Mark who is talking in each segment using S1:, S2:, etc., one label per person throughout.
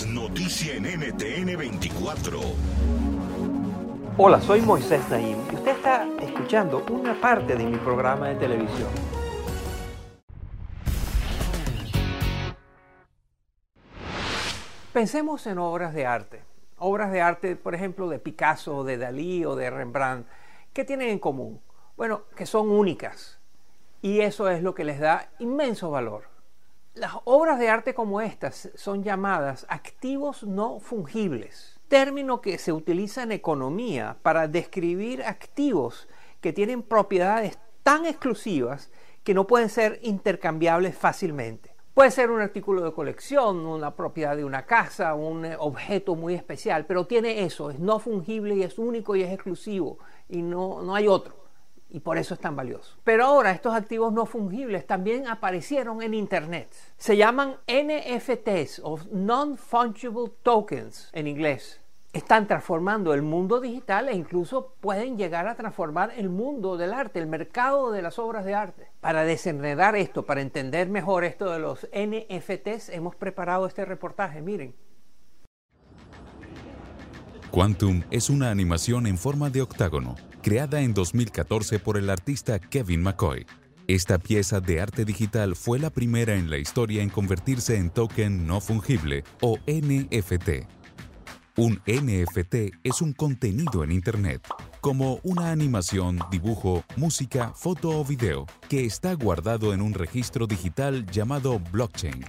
S1: Noticia en NTN 24.
S2: Hola, soy Moisés Naim y usted está escuchando una parte de mi programa de televisión. Pensemos en obras de arte. Obras de arte, por ejemplo, de Picasso, de Dalí o de Rembrandt. ¿Qué tienen en común? Bueno, que son únicas. Y eso es lo que les da inmenso valor. Las obras de arte como estas son llamadas activos no fungibles, término que se utiliza en economía para describir activos que tienen propiedades tan exclusivas que no pueden ser intercambiables fácilmente. Puede ser un artículo de colección, una propiedad de una casa, un objeto muy especial, pero tiene eso, es no fungible y es único y es exclusivo y no, no hay otro y por eso es tan valioso. Pero ahora estos activos no fungibles también aparecieron en Internet. Se llaman NFTs o Non-Fungible Tokens en inglés. Están transformando el mundo digital e incluso pueden llegar a transformar el mundo del arte, el mercado de las obras de arte. Para desenredar esto, para entender mejor esto de los NFTs, hemos preparado este reportaje. Miren.
S3: Quantum es una animación en forma de octágono creada en 2014 por el artista Kevin McCoy. Esta pieza de arte digital fue la primera en la historia en convertirse en token no fungible o NFT. Un NFT es un contenido en Internet, como una animación, dibujo, música, foto o video, que está guardado en un registro digital llamado blockchain.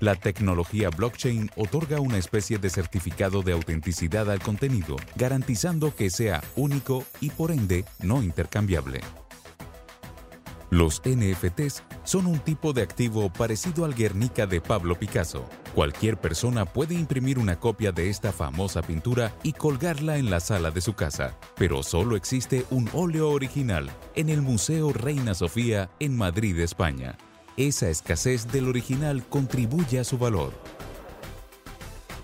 S3: La tecnología blockchain otorga una especie de certificado de autenticidad al contenido, garantizando que sea único y por ende no intercambiable. Los NFTs son un tipo de activo parecido al Guernica de Pablo Picasso. Cualquier persona puede imprimir una copia de esta famosa pintura y colgarla en la sala de su casa, pero solo existe un óleo original en el Museo Reina Sofía en Madrid, España esa escasez del original contribuye a su valor.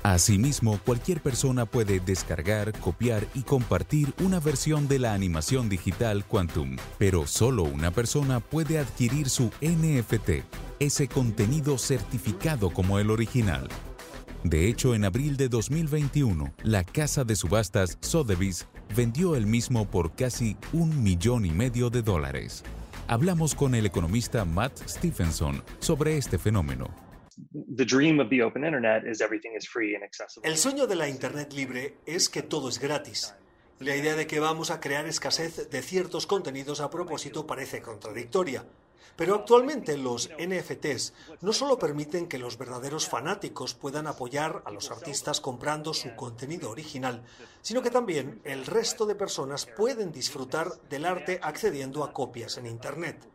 S3: Asimismo, cualquier persona puede descargar, copiar y compartir una versión de la animación digital Quantum, pero solo una persona puede adquirir su NFT, ese contenido certificado como el original. De hecho, en abril de 2021, la casa de subastas Sotheby's vendió el mismo por casi un millón y medio de dólares. Hablamos con el economista Matt Stephenson sobre este fenómeno.
S4: El sueño de la Internet libre es que todo es gratis. La idea de que vamos a crear escasez de ciertos contenidos a propósito parece contradictoria. Pero actualmente los NFTs no solo permiten que los verdaderos fanáticos puedan apoyar a los artistas comprando su contenido original, sino que también el resto de personas pueden disfrutar del arte accediendo a copias en Internet.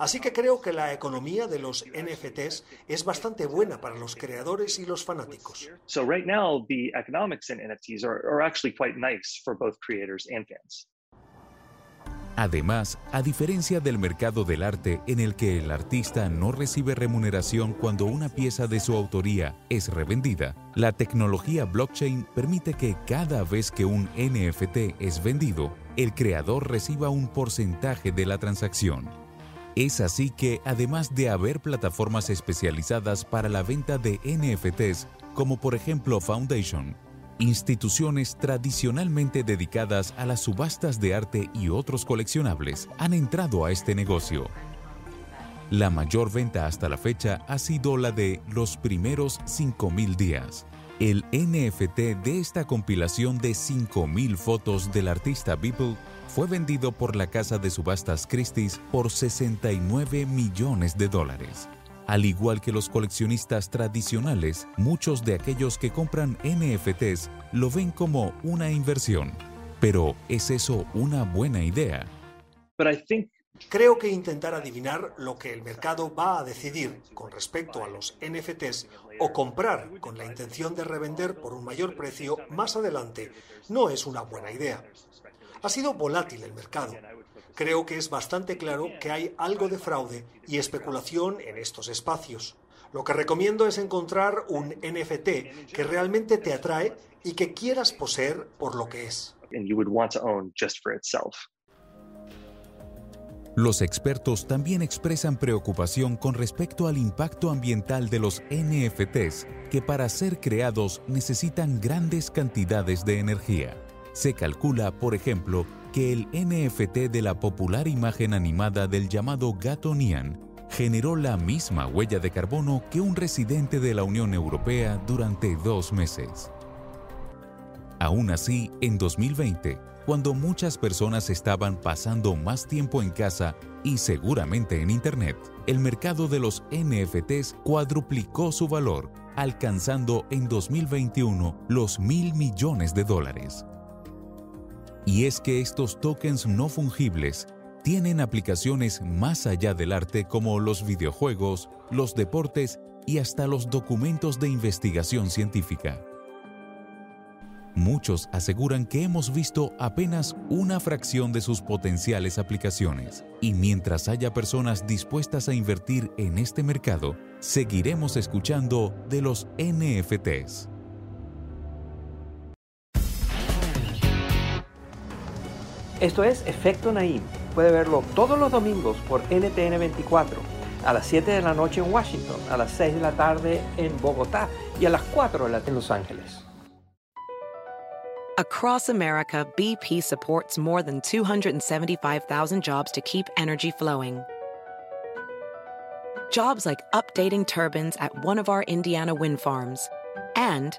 S4: Así que creo que la economía de los NFTs es bastante buena para los creadores y los fanáticos.
S5: So right now the economics in NFTs are, actually quite nice for both creators and fans.
S3: Además, a diferencia del mercado del arte en el que el artista no recibe remuneración cuando una pieza de su autoría es revendida, la tecnología blockchain permite que cada vez que un NFT es vendido, el creador reciba un porcentaje de la transacción. Es así que, además de haber plataformas especializadas para la venta de NFTs, como por ejemplo Foundation, Instituciones tradicionalmente dedicadas a las subastas de arte y otros coleccionables han entrado a este negocio. La mayor venta hasta la fecha ha sido la de los primeros 5.000 días. El NFT de esta compilación de 5.000 fotos del artista Beeple fue vendido por la casa de subastas Christie's por 69 millones de dólares. Al igual que los coleccionistas tradicionales, muchos de aquellos que compran NFTs lo ven como una inversión. Pero ¿es eso una buena idea?
S4: Creo que intentar adivinar lo que el mercado va a decidir con respecto a los NFTs o comprar con la intención de revender por un mayor precio más adelante no es una buena idea. Ha sido volátil el mercado. Creo que es bastante claro que hay algo de fraude y especulación en estos espacios. Lo que recomiendo es encontrar un NFT que realmente te atrae y que quieras poseer por lo que es.
S3: Los expertos también expresan preocupación con respecto al impacto ambiental de los NFTs, que para ser creados necesitan grandes cantidades de energía. Se calcula, por ejemplo, que el NFT de la popular imagen animada del llamado gato Nian generó la misma huella de carbono que un residente de la Unión Europea durante dos meses. Aún así, en 2020, cuando muchas personas estaban pasando más tiempo en casa y seguramente en Internet, el mercado de los NFTs cuadruplicó su valor, alcanzando en 2021 los mil millones de dólares. Y es que estos tokens no fungibles tienen aplicaciones más allá del arte como los videojuegos, los deportes y hasta los documentos de investigación científica. Muchos aseguran que hemos visto apenas una fracción de sus potenciales aplicaciones, y mientras haya personas dispuestas a invertir en este mercado, seguiremos escuchando de los NFTs.
S2: Esto es Efecto Naim. Puede verlo todos los domingos por NTN 24, a las 7 de la noche en Washington, a las 6 de la tarde en Bogotá y a las 4 de la en Los Ángeles.
S6: Across America, BP supports more than 275,000 jobs to keep energy flowing. Jobs like updating turbines at one of our Indiana wind farms and